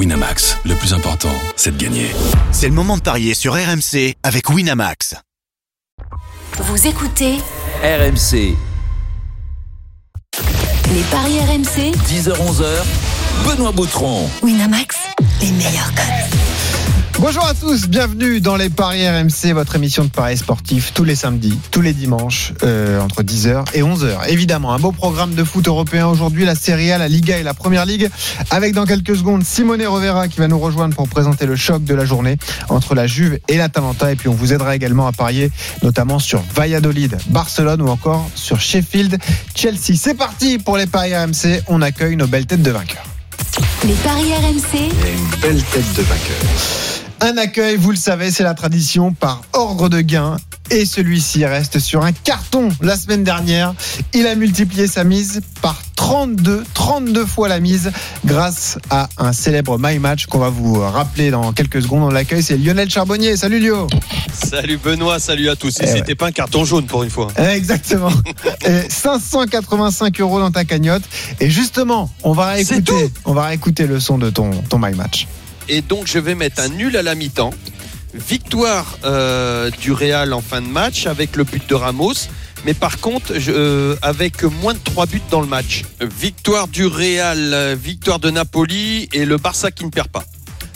Winamax, le plus important, c'est de gagner. C'est le moment de parier sur RMC avec Winamax. Vous écoutez RMC, les paris RMC 10h-11h, Benoît Boutron. Winamax, les meilleurs codes. Bonjour à tous, bienvenue dans les Paris RMC, votre émission de paris sportif tous les samedis, tous les dimanches, euh, entre 10h et 11h. Évidemment, un beau programme de foot européen aujourd'hui, la Serie A, la Liga et la Première Ligue, avec dans quelques secondes Simone Rovera qui va nous rejoindre pour présenter le choc de la journée entre la Juve et la Talenta. Et puis on vous aidera également à parier notamment sur Valladolid, Barcelone ou encore sur Sheffield, Chelsea. C'est parti pour les Paris RMC, on accueille nos belles têtes de vainqueurs. Les paris RMC, une belle tête de vainqueur. Un accueil, vous le savez, c'est la tradition par ordre de gain. Et celui-ci reste sur un carton la semaine dernière. Il a multiplié sa mise par 32, 32 fois la mise grâce à un célèbre My Match qu'on va vous rappeler dans quelques secondes. On l'accueil, c'est Lionel Charbonnier. Salut Lio. Salut Benoît, salut à tous. Et Eh c'était pas un carton jaune pour une fois. Exactement. Et 585 euros dans ta cagnotte. Et justement, on va réécouter, on va réécouter le son de ton, ton My Match. Et donc je vais mettre un nul à la mi-temps. Victoire euh, du Real en fin de match avec le but de Ramos. Mais par contre, euh, avec moins de 3 buts dans le match. Victoire du Real, euh, victoire de Napoli et le Barça qui ne perd pas.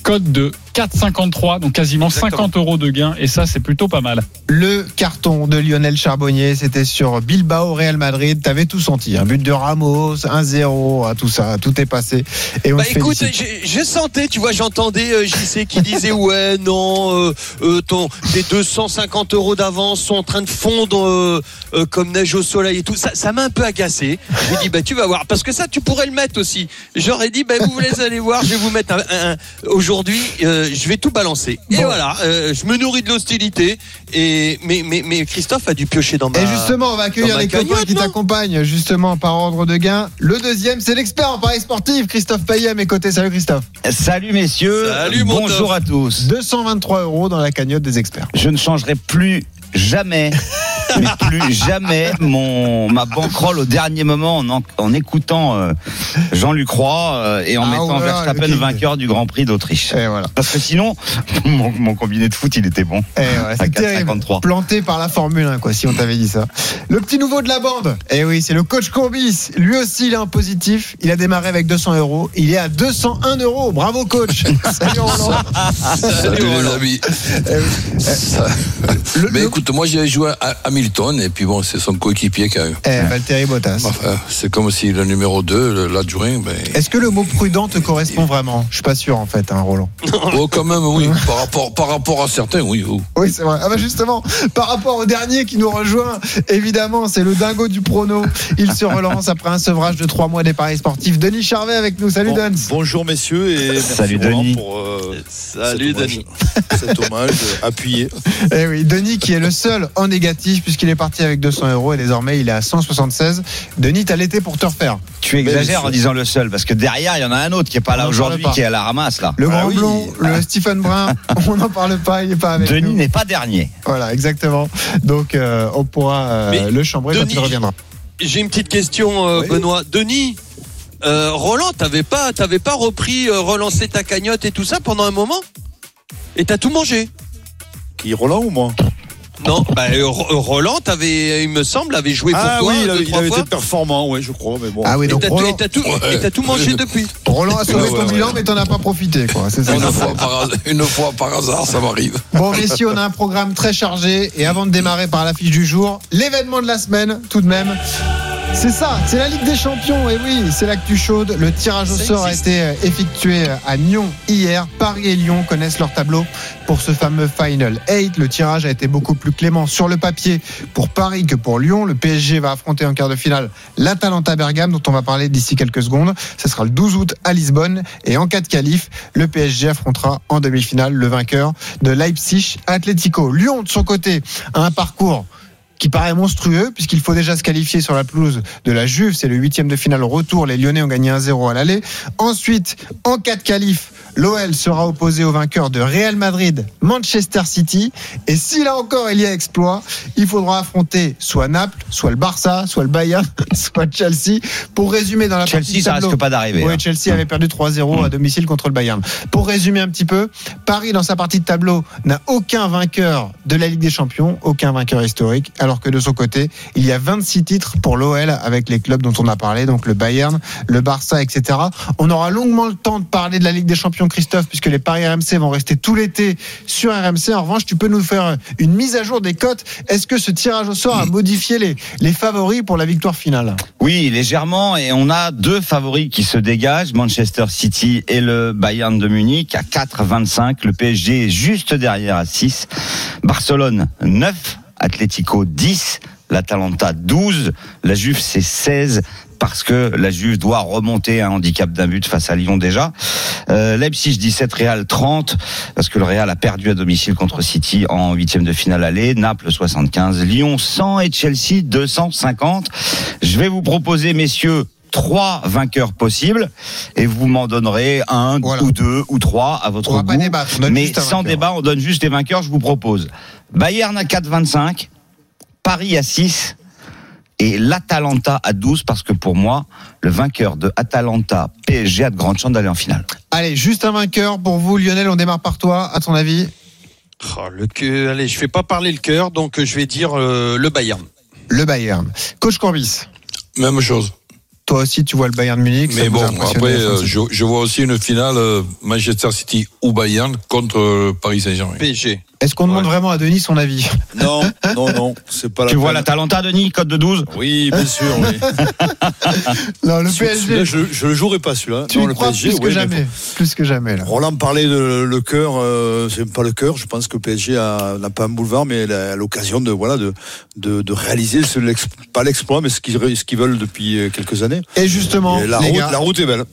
Code de 4,53, donc quasiment Exactement. 50 euros de gain, et ça, c'est plutôt pas mal. Le carton de Lionel Charbonnier, c'était sur Bilbao Real Madrid. T'avais tout senti. Un but de Ramos, 1-0, ah, tout ça, tout est passé. Et on Bah te écoute, je, je sentais, tu vois, j'entendais euh, JC qui disait ouais non, euh, euh, ton tes 250 euros d'avance sont en train de fondre euh, euh, comme neige au soleil et tout. Ça, ça m'a un peu agacé. J'ai dit bah tu vas voir, parce que ça tu pourrais le mettre aussi. J'aurais dit bah vous voulez aller voir, je vais vous mettre un, un- aujourd'hui, euh, je vais tout balancer. Et voilà, euh, je me nourris de l'hostilité. Et mais, mais mais Christophe a dû piocher dans ma. Et justement, on va accueillir les copains cagnotte, qui t'accompagnent, justement, par ordre de gain. Le deuxième, c'est l'expert en paris sportif, Christophe Payet à mes côtés. Salut Christophe. Salut messieurs, Salut, mon bonjour à tous. 223 euros dans la cagnotte des experts. Je ne changerai plus jamais, mais plus jamais mon ma banquerolle au dernier moment en, en, en écoutant euh, Jean-Luc Roy euh, et en Ah, mettant voilà, Verstappen vainqueur du Grand Prix d'Autriche. Et voilà. Parce que sinon, mon, mon combiné de foot, il était bon. Eh ouais, c'est terrible. 4,53. Planté par la Formule 1, quoi, si on t'avait dit ça. Le petit nouveau de la bande. Eh oui, c'est le coach Courbis. Lui aussi, il est en positif. Il a démarré avec 200 euros. Il est à 201 euros. Bravo, coach. Salut, Roland. Salut les Roland. amis. Eh oui. Ça- Le- Mais le- écoute, moi j'ai joué à Hamilton et puis bon, c'est son coéquipier qui a. Eh, Valtteri Bottas. Enfin, c'est comme si le numéro 2, l'adjoint, ben. Est-ce que le mot prudent te correspond vraiment? Je suis pas sûr, en fait, hein, Roland. Oh, quand même, oui. Par rapport, par rapport à certains, oui. oh. Oui, c'est vrai. Ah bah justement, par rapport au dernier qui nous rejoint, évidemment, c'est le dingo du prono. Il se relance après un sevrage de trois mois des paris sportifs. Denis Charvet avec nous. Salut, Bon- Duns. bonjour messieurs et merci Salut, Denis. pour euh, Salut cet hommage- Denis. cet hommage appuyé. Eh oui, Denis qui est le seul en négatif puisqu'il est parti avec 200 euros et désormais il est à 176. Denis, t'as l'été pour te refaire. Tu exagères en disant le seul, parce que derrière, il y en a un autre qui est pas là aujourd'hui, qui est à la ramasse là. Le Ah grand oui. blond, le Stephen Brun, on n'en parle pas, il n'est pas avec Denis n'est pas dernier. Voilà, exactement. Donc euh, on pourra euh, le chambrer quand il reviendra. J'ai une petite question, euh, Oui. Benoît. Denis, euh, Roland, t'avais pas, t'avais pas repris, euh, relancer ta cagnotte et tout ça pendant un moment? Et t'as tout mangé? Qui Roland ou moi? Non, bah, euh, Ro- Roland, t'avais, il me semble, avait joué pour Ah toi oui, il, deux, avait, il trois avait fois. été performant, ouais, je crois, mais bon. Ah oui, Et donc t'as tout, Roland, Ouais. mangé depuis. Roland a sauvé Ouais, ton ouais, bilan, ouais. mais t'en as pas profité, quoi. C'est ça. Une fois, par, hasard- une fois par hasard, ça m'arrive. Bon, messieurs, on a un programme très chargé. Et avant de démarrer par l'affiche du jour, l'événement de la semaine, tout de même. C'est ça, c'est la Ligue des Champions. Et oui, c'est l'actu chaude. Le tirage au sort a été euh, effectué à Nyon hier. Paris et Lyon connaissent leur tableau pour ce fameux Final 8. Le tirage a été beaucoup plus clément sur le papier pour Paris que pour Lyon. Le PSG va affronter en quart de finale l'Atalanta Bergame, dont on va parler d'ici quelques secondes. Ce sera le 12 août à Lisbonne. Et en cas de qualif, le PSG affrontera en demi-finale le vainqueur de Leipzig Atlético. Lyon, de son côté, a un parcours qui paraît monstrueux puisqu'il faut déjà se qualifier sur la pelouse de la Juve. C'est le huitième de finale retour. Les Lyonnais ont gagné 1-0 à l'aller. Ensuite, en cas de qualif, l'OL sera opposé au vainqueur de Real Madrid, Manchester City. Et si là encore il y a exploit, il faudra affronter soit Naples, soit le Barça, soit le Bayern, soit Chelsea. Pour résumer dans la partie Chelsea, ça tableau- risque pas d'arriver. Oui, hein. Chelsea avait perdu 3-0 à domicile contre le Bayern. Pour résumer un petit peu, Paris dans sa partie de tableau n'a aucun vainqueur de la Ligue des Champions, aucun vainqueur historique, alors que de son côté, il y a 26 titres pour l'OL avec les clubs dont on a parlé, donc le Bayern, le Barça, etc. On aura longuement le temps de parler de la Ligue des Champions, Christophe, puisque les paris RMC vont rester tout l'été sur RMC. En revanche, tu peux nous faire une mise à jour des cotes. Est-ce que ce tirage au sort a modifié les, les favoris pour la victoire finale Oui, légèrement. Et on a deux favoris qui se dégagent, Manchester City et le Bayern de Munich à 4,25. Le PSG est juste derrière à 6. Barcelone 9. Atlético 10. L'Atalanta 12. La Juve c'est 16 parce que la Juve doit remonter un handicap d'un but face à Lyon déjà. Euh, Leipzig 17, Real 30 parce que le Real a perdu à domicile contre City en huitième de finale aller. Naples 75, Lyon 100 et Chelsea 250. Je vais vous proposer, messieurs, trois vainqueurs possibles et vous m'en donnerez un Voilà. ou deux ou trois à votre On goût. pas débattre, on donne Mais sans débat, on donne juste les vainqueurs. Je vous propose Bayern à 4,25, Paris à 6 et l'Atalanta à 12 parce que pour moi, le vainqueur de Atalanta PSG a de grandes chances d'aller en finale. Allez, juste un vainqueur pour vous, Lionel. On démarre par toi. À ton avis Oh, le cœur, allez, je fais pas parler le cœur, donc euh, je vais dire euh, le Bayern. Le Bayern. Coach Corbis, Même chose. Toi aussi, tu vois le Bayern de Munich. Mais bon, après, la euh, je, je vois aussi une finale euh, Manchester City ou Bayern contre euh, Paris Saint-Germain. PSG. Est-ce qu'on demande vraiment à Denis son avis? Non, non, non, c'est pas la Tu vois peine. l'Atalanta, Denis, code de 12 Oui, bien sûr, oui. Non, le PSG. je, je le jouerai pas celui-là. Tu Non, le crois PSG, plus que oui, jamais. Plus que jamais, là. Roland parlait de le cœur, euh, c'est pas le cœur. Je pense que le PSG a- n'a pas un boulevard, mais elle a l'occasion de voilà de de, de réaliser ce, pas l'exploit, mais ce qu'ils ce qu'ils veulent depuis quelques années. Et justement, Et la les route, gars, la route est belle.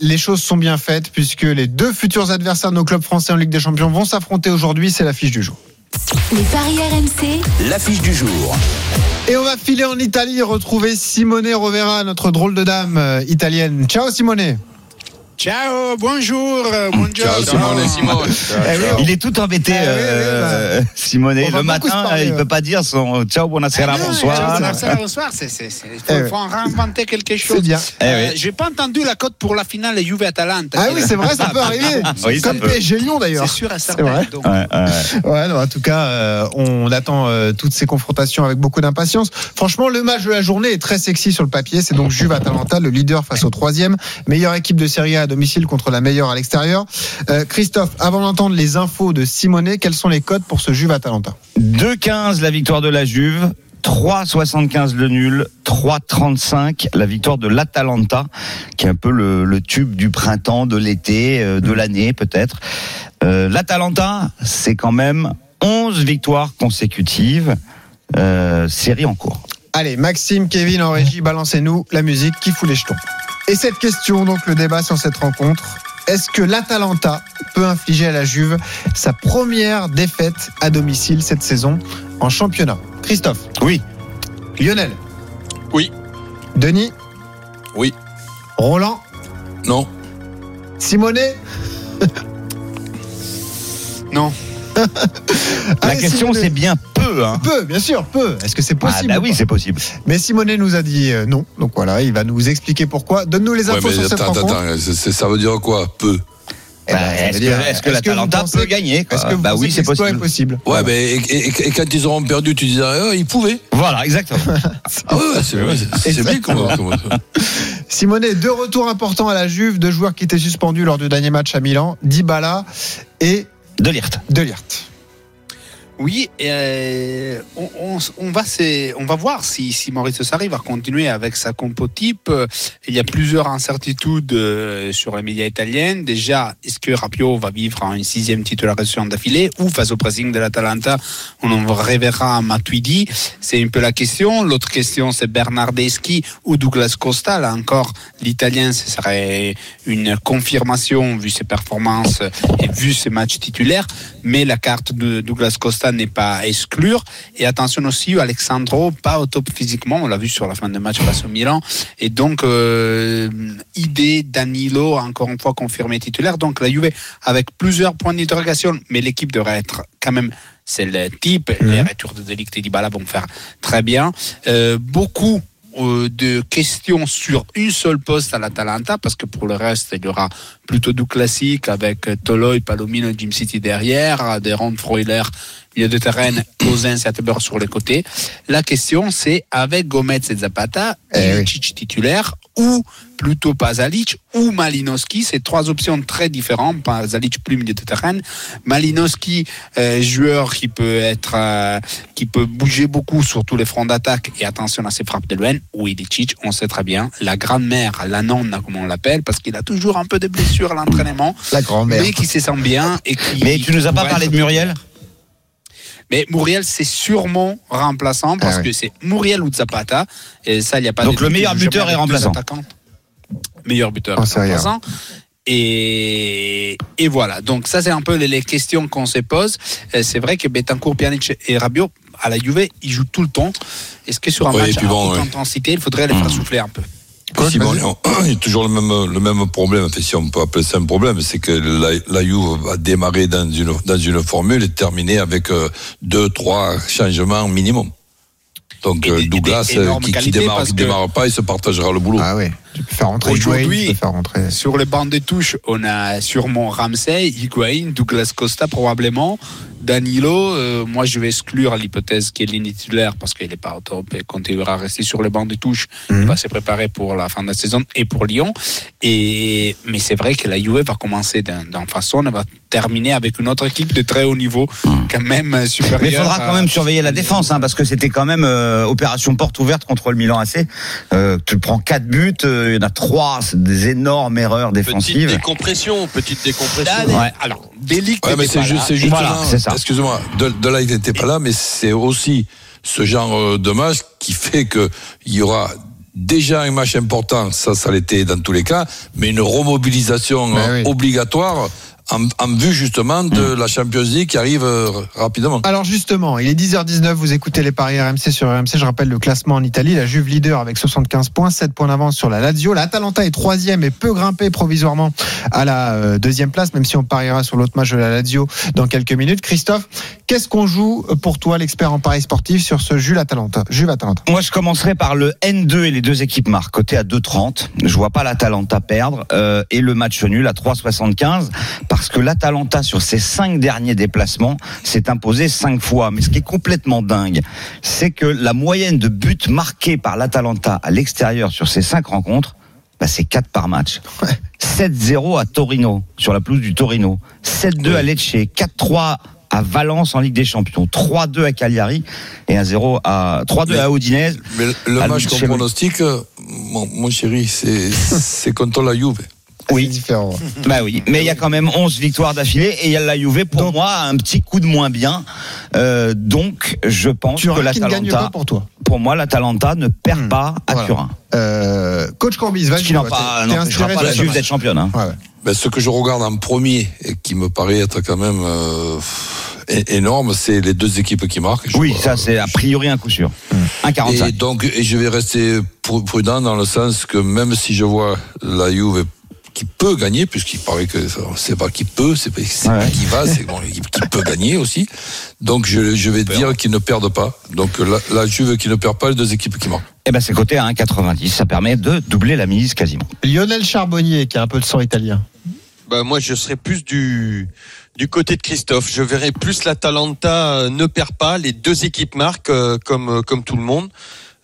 les choses sont bien faites puisque les deux futurs adversaires de nos clubs français en Ligue des Champions vont s'affronter aujourd'hui. C'est l'affiche du jour. Les paris RMC, L'affiche du jour. Et on va filer en Italie et retrouver Simone Rovera, notre drôle de dame euh, italienne. Ciao Simone. Ciao, bonjour, euh, Ciao, buongiorno. Simone. Eh oui, Il est tout embêté, Ah oui, oui, euh, Simone. Le matin, parler, il ouais. peut pas dire son ciao, buonasera, Ah bonsoir. ciao, bonsoir, bonsoir, c'est, c'est, c'est- il faut, Eh en réinventer quelque chose. C'est bien. Eh Euh, oui. J'ai pas entendu la cote pour la finale Juve-Atalanta. Ah oui, c'est vrai, ça peut arriver. Oui, ça Comme peut. PSG Lyon C'est d'ailleurs. sûr et C'est certain. vrai. Donc, Ouais, ouais. Ouais, non, en tout cas, euh, on attend euh, toutes ces confrontations avec beaucoup d'impatience. Franchement, le match de la journée est très sexy sur le papier. C'est donc Juve Atalanta, le leader face au troisième, meilleure équipe de Serie A à domicile contre la meilleure à l'extérieur. Euh, Christophe, avant d'entendre les infos de Simone, quels sont les codes pour ce Juve Atalanta 2,15 la victoire de la Juve. 3,75 le nul, 3,35 la victoire de l'Atalanta, qui est un peu le, le tube du printemps, de l'été, euh, de l'année peut-être. Euh, L'Atalanta, c'est quand même 11 victoires consécutives, euh, série en cours. Allez, Maxime, Kevin en régie, balancez-nous la musique qui fout les jetons. Et cette question, donc le débat sur cette rencontre, est-ce que l'Atalanta peut infliger à la Juve sa première défaite à domicile cette saison en championnat? Christophe Oui. Lionel Oui. Denis Oui. Roland Non. Simonet Non. La Allez, question, Simonet. c'est bien peu. Hein. Peu, bien sûr, peu. Est-ce que c'est Ah possible bah ou oui, c'est possible. Mais Simonet nous a dit euh, non. Donc voilà, il va nous expliquer pourquoi. Donne-nous les Ouais, infos mais sur cette attends, rencontre. attends, ça veut dire quoi Peu? Eh ben, Bah, est-ce que, vous l'Atalanta pensez- peut gagner Est-ce que Bah oui, que c'est possible. est possible Ouais, mais et, et- et quand ils auront perdu, tu dirais, ah, ils pouvaient. Voilà, exactement. Ah ouais, ouais, c'est ouais, bien comment. comment- Simonet, deux retours importants à la Juve, deux joueurs qui étaient suspendus lors du dernier match à Milan, Dybala et De Lirt. Delirte. Oui, euh, on, on, va on va voir si, si Maurice Sarri va continuer avec sa compo type. Il y a plusieurs incertitudes euh, sur les médias italiens. Déjà, est-ce que Rabiot va vivre une sixième titularisation d'affilée ou face au pressing de l'Atalanta, on en reverra Matuidi C'est un peu la question. L'autre question, c'est Bernardeschi ou Douglas Costa. Là encore, l'italien, ce serait une confirmation vu ses performances et vu ses matchs titulaires. Mais la carte de Douglas Costa n'est pas à exclure. Et attention aussi, Alexandro, pas au top physiquement, on l'a vu sur la fin de match face au Milan. Et donc, euh, idée, Danilo, encore une fois confirmé titulaire. Donc la Juve avec plusieurs points d'interrogation, mais l'équipe devrait être quand même c'est le type. Les retours de Delict et Dybala vont faire très bien. Euh, beaucoup euh, de questions sur une seule poste à l'Atalanta parce que pour le reste il y aura plutôt du classique avec Toloy, Palomino, Jim City derrière, des Freuler milieu de terrain, Ozin, Satteber sur les côtés. La question c'est avec Gomez et Zapata, Eh oui. Titulaire ou plutôt Pasalic ou Malinowski, c'est trois options très différentes. Pasalic plus milieu de terrain, Malinowski euh, joueur qui peut être euh, qui peut bouger beaucoup sur tous les fronts d'attaque et attention à ses frappes de loin ou Ilicic, on sait très bien, la grand-mère, la nonna comme on l'appelle parce qu'il a toujours un peu de blessures à l'entraînement, La grand-mère. mais qui se sent bien et qui Mais tu nous as pas parlé être- de Muriel? Mais Muriel, c'est sûrement remplaçant parce Ah ouais. que c'est Muriel ou Zapata. Et ça, il n'y a pas Donc le meilleur buteur jamais est remplaçant. Meilleur buteur Oh, est remplaçant. Et, et voilà. Donc ça, c'est un peu les, questions qu'on se pose. C'est vrai que Betancourt, Pjanic et Rabiot, à la Juve, ils jouent tout le temps. Est-ce que sur un Oui, match à bon, haute ouais. intensité, il faudrait les faire souffler un peu? Quoi, Si, bon, vas-y. il y a toujours le même, le même problème, enfin, si on peut appeler ça un problème, c'est que la, la Juve va démarrer dans une, dans une formule et terminer avec euh, deux, trois changements minimum. Donc Et euh, des- et des Douglas, euh, qui, qui démarre pas, il se partagera le boulot. Ah oui. Tu peux faire rentrer Aujourd'hui- rentrer. Sur les bancs de touche, on a sûrement Ramsey, Higuain, Douglas Costa probablement, Danilo. euh, moi, je vais exclure l'hypothèse qu'il est titulaire parce qu'il n'est pas au top et continuera à rester sur les bancs de touche. Mhm. Il va se préparer pour la fin de la saison et pour Lyon. Et mais c'est vrai que la Juve va commencer d'un d'un façon, elle va terminer avec une autre équipe de très haut niveau, quand même euh, supérieure. Mais il faudra quand à- même surveiller la défense, hein, parce que c'était quand même euh, opération porte ouverte contre le Milan AC. Euh, tu prends quatre buts, euh, il y en a trois, c'est des énormes erreurs Petite défensives. décompression, petite décompression. Ouais. Alors, Ouais, mais c'est juste, là. c'est justement, Voilà, c'est ça. excuse-moi, de, de là il n'était pas là, mais c'est aussi ce genre euh, de match qui fait que il y aura déjà un match important, ça, ça l'était dans tous les cas, mais une remobilisation Ben oui. obligatoire en, en vue justement de la Champions League qui arrive euh, rapidement. Alors justement, il est 10h19, vous écoutez les paris RMC sur RMC, je rappelle le classement en Italie, la Juve leader avec 75 points, 7 points d'avance sur la Lazio, l'Atalanta est troisième et peut grimper provisoirement à la euh, deuxième place, même si on pariera sur l'autre match de la Lazio dans quelques minutes. Christophe, qu'est-ce qu'on joue pour toi, l'expert en paris sportif, sur ce Juve Atalanta Juve Atalanta? Moi, je commencerai par le N2 et les deux équipes marques, côté à 2,30. Je vois pas l'Atalanta perdre euh, et le match nul à 3,75 parce que l'Atalanta sur ses cinq derniers déplacements s'est imposé cinq fois. Mais ce qui est complètement dingue, c'est que la moyenne de buts marqués par l'Atalanta à l'extérieur sur ces cinq rencontres, bah, c'est 4 par match. 7-0 à Torino, sur la pelouse du Torino. 7-2 à Lecce, 4-3 à Valence en Ligue des Champions, 3-2 à Cagliari et 1-0 à 3-2 Mais- à Udinese. Mais le match qu'on pronostique, euh, mon, mon chéri, c'est c'est contre la Juve. Oui, différent. bah oui, mais il y a quand même 11 victoires d'affilée et il y a la Juve pour moi un petit coup de moins bien. Euh, donc je pense Tu que pas l'Atalanta pour toi pour moi l'Atalanta ne perd Hmm. pas à Voilà. Turin. euh, Coach Corbis, n'en toi, pas inspiré pas la Juve d'être championne. hein. Ouais, ouais. Ben, ce que je regarde en premier et qui me paraît être quand même euh, énorme, c'est les deux équipes qui marquent. Oui, ça c'est a priori un coup sûr. Et 1,45. donc, et je vais rester pr- prudent dans le sens que même si je vois la Juve qui peut gagner, puisqu'il paraît que c'est pas qui peut, c'est pas, c'est Ouais. pas qui va, c'est bon, l'équipe qui peut gagner aussi. Donc je, je vais dire qu'ils ne perdent pas. Donc la, la Juve qui ne perd pas, les deux équipes qui marquent. Et ben c'est coté à 1,90. Ça permet de doubler la mise quasiment. Lionel Charbonnier, qui a un peu de sang italien. Bah, moi, je serais plus du du côté de Christophe. Je verrais plus l'Atalanta euh, ne perd pas, les deux équipes marquent euh, comme euh, comme tout le monde.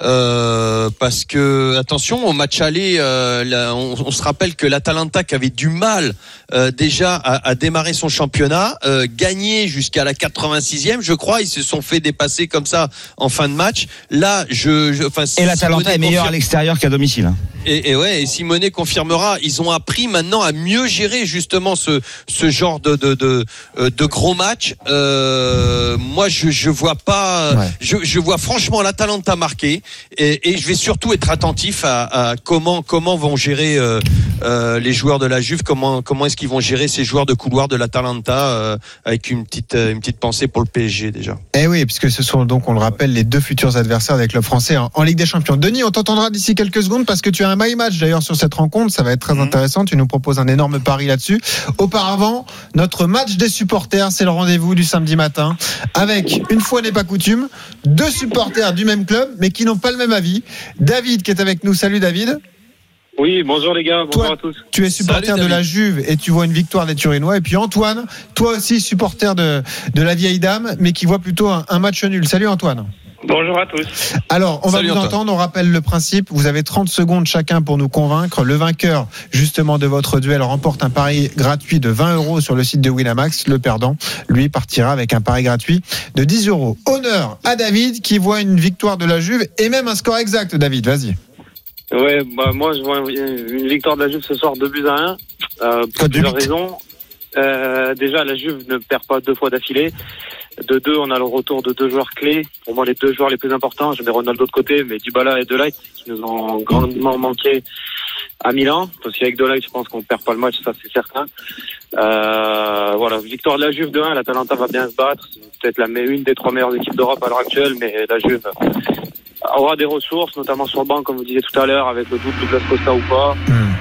Euh, parce que attention au match aller, euh, là, on, on se rappelle que l'Atalanta qui avait du mal euh, déjà à, à démarrer son championnat, euh, gagné jusqu'à la 86e, je crois, ils se sont fait dépasser comme ça en fin de match. Là, je, je enfin, Et l'Atalanta est meilleur à l'extérieur qu'à domicile. et, et ouais, et Simonet confirmera. Ils ont appris maintenant à mieux gérer justement ce ce genre de de de, euh, de gros match. Euh, moi, je je vois pas. Ouais. Je je vois franchement l'Atalanta marquer et, et je vais surtout être attentif à, à comment comment vont gérer euh, euh, les joueurs de la Juve, comment comment est-ce qu'ils vont gérer ces joueurs de couloir de l'Atalanta euh, avec une petite euh, une petite pensée pour le PSG déjà. Eh oui, puisque ce sont donc, on le rappelle, les deux futurs adversaires avec le français en, en Ligue des Champions. Denis, on t'entendra d'ici quelques secondes parce que tu as un my match d'ailleurs sur cette rencontre. Ça va être très intéressant. Tu nous proposes un énorme pari là-dessus. Auparavant, notre match des supporters, c'est le rendez-vous du samedi matin avec, une fois n'est pas coutume, deux supporters du même club mais qui n'ont pas le même avis. David qui est avec nous. Salut David. Oui, bonjour les gars, bonjour Toi, à tous. Tu es supporter Salut, de la. Juve et tu vois une victoire des Turinois. Et puis Antoine, toi aussi supporter de, de la vieille dame, mais qui voit plutôt un, un match nul. Salut Antoine. Bonjour à tous. Alors, on Salut, va vous Antoine. entendre. On rappelle le principe. Vous avez 30 secondes chacun pour nous convaincre. Le vainqueur, justement, de votre duel remporte un pari gratuit de 20 euros sur le site de Winamax. Le perdant, lui, partira avec un pari gratuit de 10 euros. Honneur à David qui voit une victoire de la Juve et même un score exact. David, vas-y. Ouais, bah, moi je vois une victoire de la Juve ce soir 2 buts à 1. Euh, pour Code de plusieurs raisons. Euh, déjà, la Juve ne perd pas deux fois d'affilée. De deux, on a le retour de deux joueurs clés. Pour moi, les deux joueurs les plus importants, je mets Ronaldo de côté, mais Dybala et Delight qui nous ont grandement manqué à Milan. Parce qu'avec Delight, je pense qu'on perd pas le match, ça c'est certain. Euh, voilà, victoire de la Juve de 1. L'Atalanta va bien se battre. C'est peut-être la une des trois meilleures équipes d'Europe à l'heure actuelle, mais la Juve aura des ressources, notamment sur le banc, comme vous disiez tout à l'heure, avec le doute de Douglas Costa ou pas.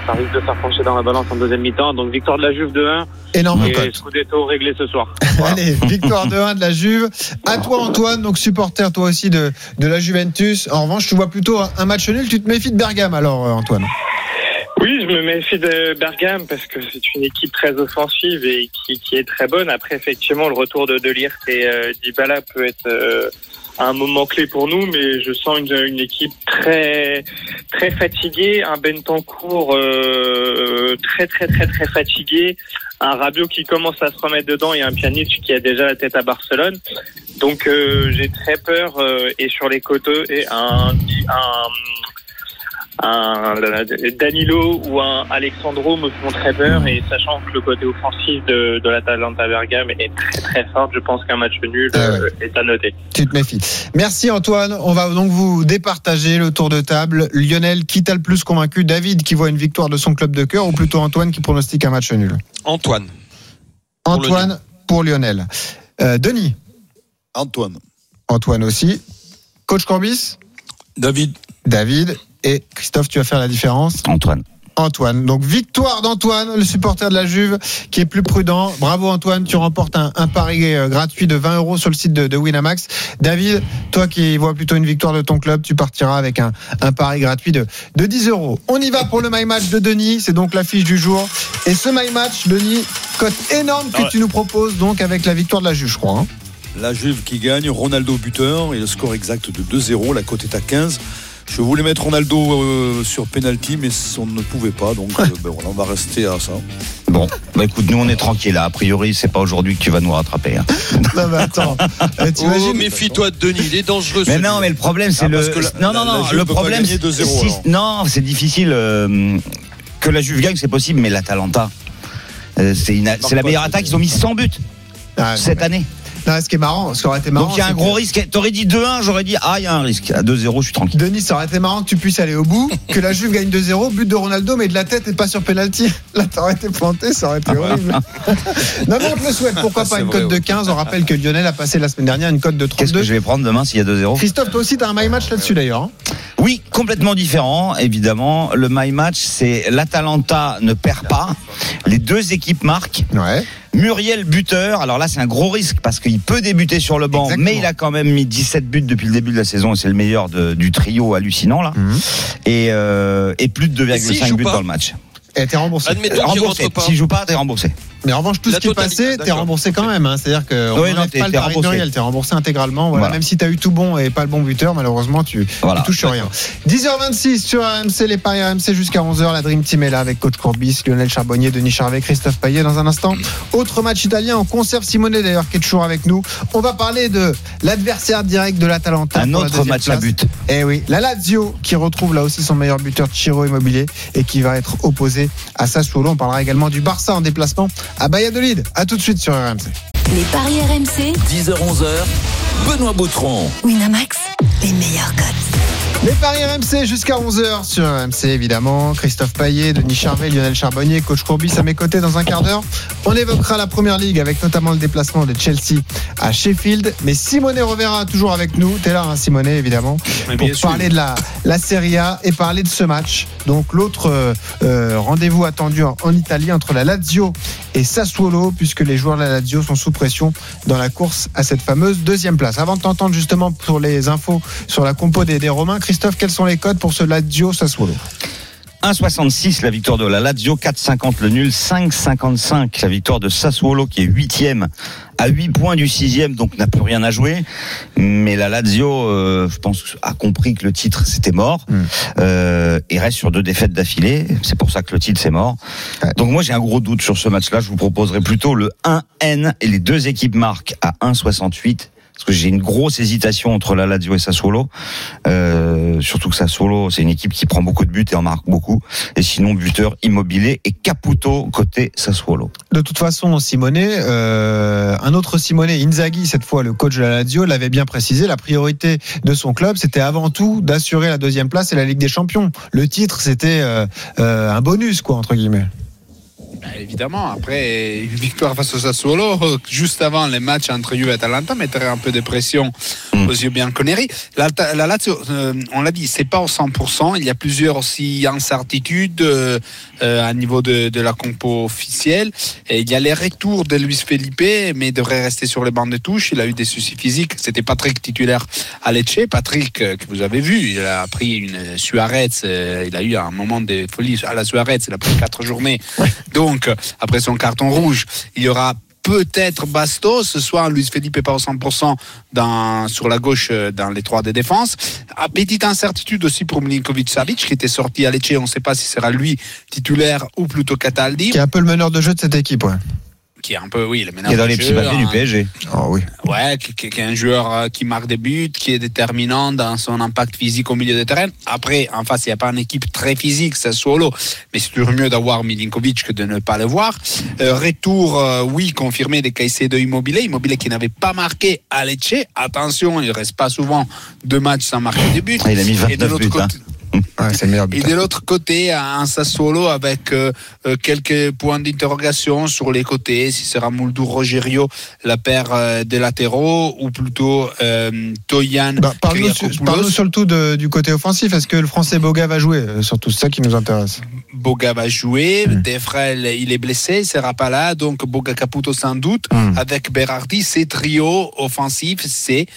Ça risque de faire pencher dans la balance en deuxième mi-temps. Donc victoire de la Juve de 1 Énorme et cote. Scudetto réglé ce soir. Allez, victoire de 1 de la Juve. À toi, Antoine, donc supporter toi aussi de, de la Juventus. En revanche, tu vois plutôt un, match nul. Tu te méfies de Bergame alors, euh, Antoine? Oui, je me méfie de Bergame parce que c'est une équipe très offensive et qui, qui est très bonne. Après, effectivement, le retour de Delirte et euh, Dybala peut être euh, un moment clé pour nous, mais je sens une, équipe très très fatiguée, un Bentancourt euh, très très très très fatigué, un Rabiot qui commence à se remettre dedans et un Pjanic qui a déjà la tête à Barcelone. Donc euh, j'ai très peur euh, et sur les côtés et un, un un Danilo ou un Alexandro me font très peur et sachant que le côté offensif de, de l'Atalanta Bergame est très très fort, je pense qu'un match nul Ah ouais. euh, est à noter. Tu te méfies. Merci Antoine. On va donc vous départager le tour de table. Lionel, qui t'a le plus convaincu? David qui voit une victoire de son club de cœur ou plutôt Antoine qui pronostique un match nul? Antoine. Antoine pour Lionel. Euh, Denis Antoine. Antoine aussi. Coach Corbis David. David. Et Christophe, tu vas faire la différence Antoine. Antoine. Donc victoire d'Antoine, le supporter de la Juve, qui est plus prudent. Bravo Antoine, tu remportes un, un pari euh, gratuit de 20 euros sur le site de, de Winamax. David, toi qui vois plutôt une victoire de ton club, tu partiras avec un, un pari gratuit de, de 10 euros. On y va pour le My Match de Denis, c'est donc l'affiche du jour. Et ce My Match, Denis, cote énorme que Ah ouais. tu nous proposes donc avec la victoire de la Juve, je crois. hein. La Juve qui gagne, Ronaldo buteur et le score exact de 2-0, la cote est à 15. Je voulais mettre Ronaldo euh, sur penalty, mais on ne pouvait pas, donc euh, ben voilà, on va rester à ça. Bon, bah écoute, nous on est tranquille là. A priori, c'est pas aujourd'hui que tu vas nous rattraper. hein. Non mais attends, euh, Oh, méfie-toi de Denis, il est dangereux. Mais non, mais le problème c'est Ah, le. parce que la- non, non, la- la non. Le problème, gagner 2-0, si- alors. non, c'est difficile. euh, que la Juve gagne, c'est possible, mais l'Atalanta, euh, c'est c'est la meilleure c'est- attaque. Ils ont mis 100 buts Ah, cette mais- année. Non, ce qui est marrant, ce qui aurait été marrant. Donc il y a un gros que- risque. T'aurais dit 2-1, j'aurais dit ah il y a un risque. À 2-0, je suis tranquille. Denis, ça aurait été marrant que tu puisses aller au bout, que la Juve gagne 2-0, but de Ronaldo, mais de la tête et pas sur penalty. Là, t'aurais été planté, ça aurait été horrible. non, mais on te le souhaite. Pourquoi pas une cote de ouais. 15 On rappelle que Lionel a passé la semaine dernière une cote de Qu'est-ce que 32. je vais prendre demain s'il y a 2-0 Christophe, toi aussi, t'as un my match là-dessus d'ailleurs. hein. Oui, complètement différent, évidemment. Le My Match, c'est l'Atalanta ne perd pas. Les deux équipes marquent. Ouais. Muriel buteur. Alors là, c'est un gros risque parce qu'il peut débuter sur le banc, Exactement. mais il a quand même mis 17 buts depuis le début de la saison. et C'est le meilleur de- du trio hallucinant là. Mhm. Et, euh, et plus de Et s'il 2,5 joue buts pas dans le match. Et t'es remboursé. Admettons Remboursé. S'il joue pas, t'es remboursé. Mais en revanche, tout La ce qui est passé, t'es remboursé quand même. hein. C'est-à-dire que on Oui, non, pas le pari t'es remboursé intégralement. Voilà. Voilà. Même si t'as eu tout bon et pas le bon buteur, malheureusement, tu, Voilà. tu touches rien. 10h26 sur RMC, les paris RMC jusqu'à 11h. La Dream Team est là avec coach Courbis, Lionel Charbonnier, Denis Charvet, Christophe Payet. Dans un instant, autre match italien. On conserve Simone d'ailleurs qui est toujours avec nous. On va parler de l'adversaire direct de l'Atalanta. Un la autre match à but. Eh oui, la Lazio qui retrouve là aussi son meilleur buteur Chiro Immobilier et qui va être opposé à Sassuolo. On parlera également du Barça en déplacement à Valladolid. À tout de suite sur RMC. Les paris RMC, 10h-11h, Benoît Boutron. Winamax, les meilleurs codes. Les paris RMC jusqu'à 11h sur RMC évidemment. Christophe Paillet, Denis Charvet, Lionel Charbonnier, coach Courbis à mes côtés dans un quart d'heure. On évoquera la première ligue avec notamment le déplacement de Chelsea à Sheffield. Mais Simonet Rovera toujours avec nous. T'es là, hein, Simonet, évidemment, pour bien sûr. parler de la, la Serie A et parler de ce match. Donc l'autre euh, euh, rendez-vous attendu en, en Italie entre la Lazio et Sassuolo, puisque les joueurs de la Lazio sont sous pression dans la course à cette fameuse deuxième place. Avant de t'entendre justement pour les infos sur la compo des, des Romains, Christophe, quels sont les codes pour ce Lazio Sassuolo 1,66 la victoire de la Lazio, 4,50 le nul, 5,55 la victoire de Sassuolo qui est huitième à 8 points du sixième, donc n'a plus rien à jouer. Mais la Lazio, euh, je pense, a compris que le titre c'était mort Mm. euh, et reste sur deux défaites d'affilée. C'est pour ça que le titre c'est mort. Ouais. Donc moi j'ai un gros doute sur ce match-là. Je vous proposerai plutôt le 1N et les deux équipes marquent à 1,68. Parce que j'ai une grosse hésitation entre la Lazio et Sassuolo. Euh, surtout que Sassuolo, c'est une équipe qui prend beaucoup de buts et en marque beaucoup. Et sinon, buteur immobilier et Caputo côté Sassuolo. De toute façon, Simonet, euh, un autre Simonet, Inzaghi, cette fois le coach de la Lazio, l'avait bien précisé. La priorité de son club, c'était avant tout d'assurer la deuxième place et la Ligue des Champions. Le titre, c'était euh, euh, un bonus, quoi, entre guillemets. Bah, évidemment, après une victoire face au Sassuolo, juste avant les matchs entre Juve et Atalanta, mettrait un peu de pression Mm. aux yeux bien Connery. La, la Lazio, euh, on l'a dit, c'est pas au 100%. Il y a plusieurs aussi incertitudes euh, euh, à niveau de, de la compo officielle. Et il y a les retours de Luis Felipe, mais il devrait rester sur les bancs de touche. Il a eu des soucis physiques. C'était Patrick titulaire à Lecce. Patrick, euh, que vous avez vu, il a pris une Suarez. il a eu un moment de folie à la Suarez. Il a pris quatre journées. Donc, euh, après son carton rouge, il y aura peut-être Bastos, ce soir Luis Felipe pas au 100% dans, sur la gauche euh, dans les trois de défense. Ah, petite incertitude aussi pour Milinkovic Savic qui était sorti à Lecce, on ne sait pas si sera lui titulaire ou plutôt Cataldi, Qui est un peu le meneur de jeu de cette équipe. Qui est un peu, oui, le Qui est dans les petits papiers du hein. PSG. Oh oui. Ouais, qui, qui- qui est un joueur euh, qui marque des buts, qui est déterminant dans son impact physique au milieu de terrain. Après, en face, il n'y a pas une équipe très physique, c'est solo, mais c'est toujours mieux d'avoir Milinkovic que de ne pas le voir. Euh, retour, euh, oui, confirmé des Caicedo Immobilier, Immobilier qui n'avait pas marqué à Lecce. Attention, il ne reste pas souvent deux matchs sans marquer de buts. Ah, il a mis Et de 29 l'autre buts. hein. côté, et de l'autre côté, un Sassuolo avec euh, euh, quelques points d'interrogation sur les côtés. Si sera Muldur Rogerio la paire euh, des latéraux ou plutôt euh, Toyan Bah, Parle-nous sur, surtout de- du côté offensif. Est-ce que le français Boga va jouer? Euh, Surtout c'est ça qui nous intéresse. Boga va jouer. Mm. Defrel, il est blessé, il sera pas là. Donc Boga Caputo sans doute. Mm. Avec Berardi, c'est trio offensif. C'est